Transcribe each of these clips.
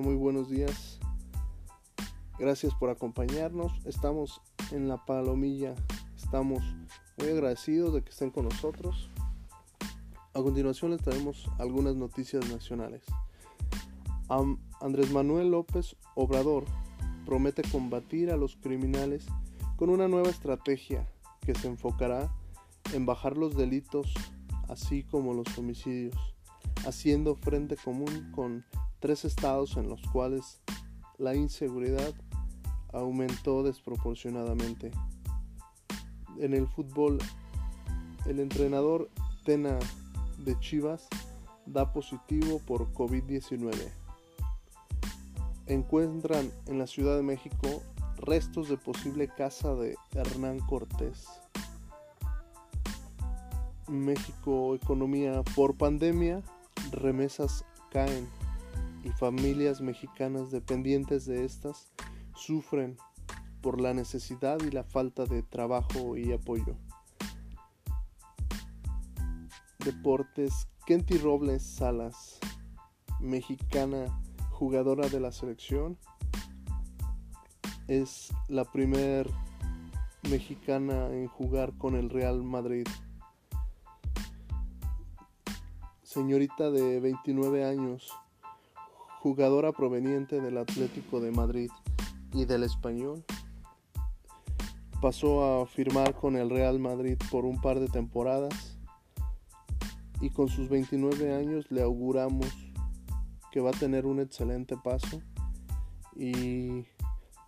muy buenos días. Gracias por acompañarnos. Estamos en la palomilla. Estamos muy agradecidos de que estén con nosotros. A continuación les traemos algunas noticias nacionales. Andrés Manuel López Obrador promete combatir a los criminales con una nueva estrategia que se enfocará en bajar los delitos así como los homicidios, haciendo frente común con tres estados en los cuales la inseguridad aumentó desproporcionadamente. En el fútbol, el entrenador Tena de Chivas da positivo por COVID-19. Encuentran en la Ciudad de México restos de posible casa de Hernán Cortés. México economía por pandemia, remesas caen y familias mexicanas dependientes de estas sufren por la necesidad y la falta de trabajo y apoyo. Deportes, Kenty Robles Salas, mexicana jugadora de la selección, es la primer mexicana en jugar con el Real Madrid. Señorita de 29 años, jugadora proveniente del Atlético de Madrid y del Español. Pasó a firmar con el Real Madrid por un par de temporadas y con sus 29 años le auguramos que va a tener un excelente paso y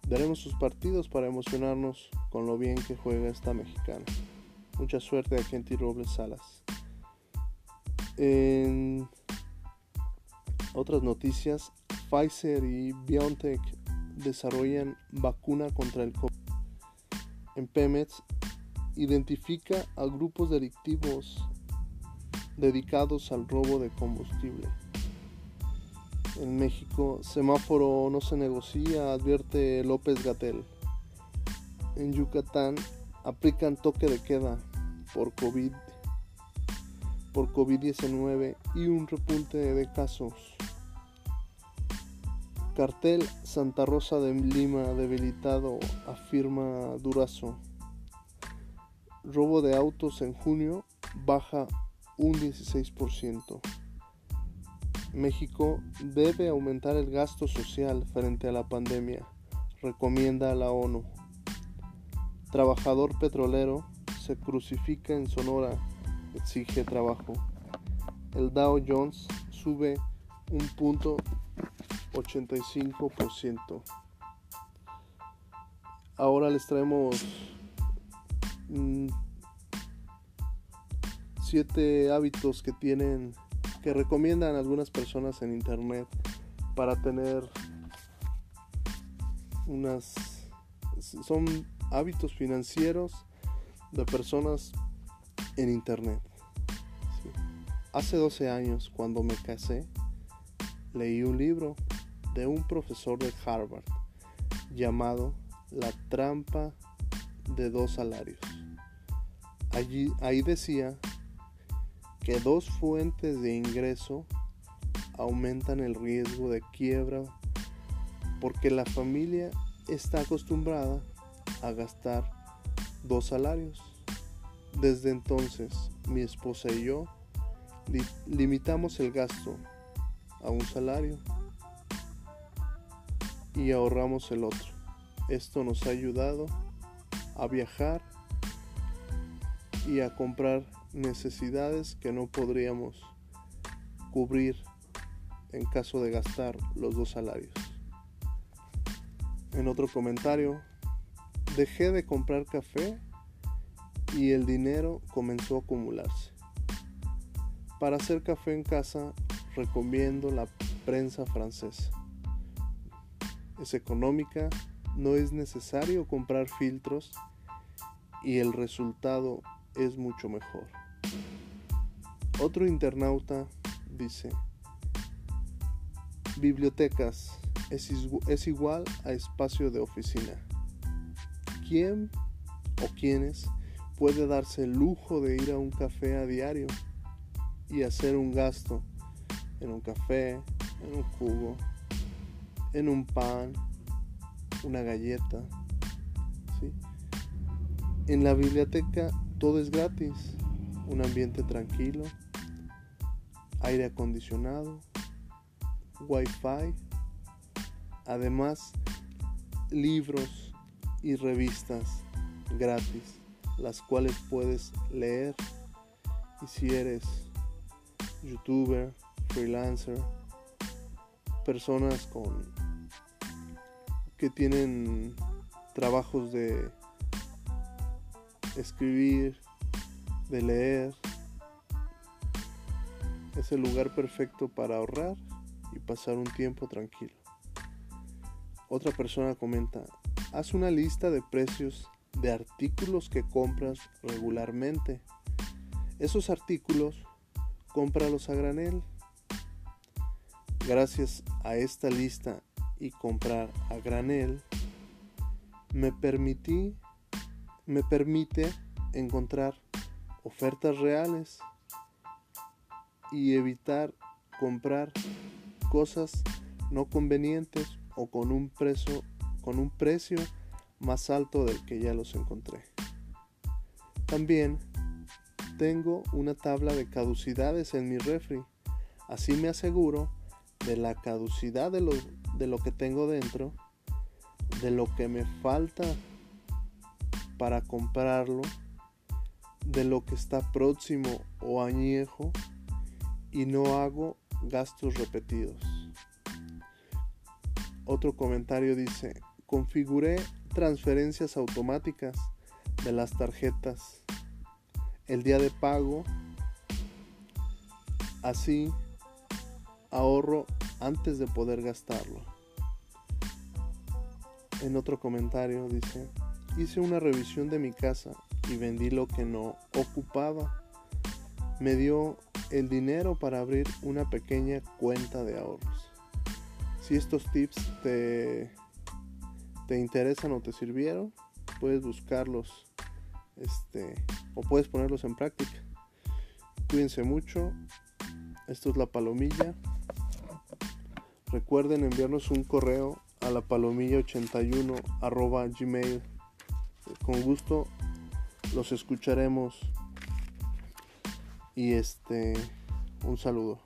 daremos sus partidos para emocionarnos con lo bien que juega esta mexicana. Mucha suerte a Kenty Robles Salas. En otras noticias, Pfizer y BioNTech desarrollan vacuna contra el COVID. En Pemex identifica a grupos delictivos dedicados al robo de combustible. En México, semáforo no se negocia, advierte López Gatel. En Yucatán, aplican toque de queda por COVID por COVID-19 y un repunte de casos. Cartel Santa Rosa de Lima debilitado, afirma Durazo. Robo de autos en junio baja un 16%. México debe aumentar el gasto social frente a la pandemia, recomienda la ONU. Trabajador petrolero se crucifica en Sonora, exige trabajo. El Dow Jones sube un punto 85%. Ahora les traemos 7 mm, hábitos que tienen que recomiendan algunas personas en internet para tener unas son hábitos financieros de personas en internet. Hace 12 años, cuando me casé, leí un libro de un profesor de Harvard llamado La trampa de dos salarios. Allí, ahí decía que dos fuentes de ingreso aumentan el riesgo de quiebra porque la familia está acostumbrada a gastar dos salarios. Desde entonces, mi esposa y yo limitamos el gasto a un salario y ahorramos el otro. Esto nos ha ayudado a viajar y a comprar necesidades que no podríamos cubrir en caso de gastar los dos salarios. En otro comentario, dejé de comprar café y el dinero comenzó a acumularse. Para hacer café en casa recomiendo la prensa francesa es económica, no es necesario comprar filtros y el resultado es mucho mejor. Otro internauta dice, bibliotecas es, igual a espacio de oficina. ¿Quién o quiénes puede darse el lujo de ir a un café a diario y hacer un gasto en un café, en un jugo, en un pan, una galleta. ¿sí? En la biblioteca todo es gratis, un ambiente tranquilo, aire acondicionado, wifi, además libros y revistas gratis, las cuales puedes leer y si eres youtuber, freelancer, personas con que tienen trabajos de escribir, de leer. Es el lugar perfecto para ahorrar y pasar un tiempo tranquilo. Otra persona comenta, haz una lista de precios de artículos que compras regularmente. Esos artículos, cómpralos a granel. Gracias a esta lista y comprar a granel, me permití, me permite encontrar ofertas reales y evitar comprar cosas no convenientes o con un precio con un precio más alto del que ya los encontré. También tengo una tabla de caducidades en mi refri. Así me aseguro de la caducidad de lo, de lo que tengo dentro, de lo que me falta para comprarlo, de lo que está próximo o añejo y no hago gastos repetidos. Otro comentario dice, configuré transferencias automáticas de las tarjetas el día de pago. Así ahorro antes de poder gastarlo. En otro comentario dice, hice una revisión de mi casa y vendí lo que no ocupaba. Me dio el dinero para abrir una pequeña cuenta de ahorros. Si estos tips te, te interesan o te sirvieron, puedes buscarlos este, o puedes ponerlos en práctica. Cuídense mucho. Esto es la palomilla. Recuerden enviarnos un correo a la palomilla81 arroba gmail. Con gusto los escucharemos. Y este, un saludo.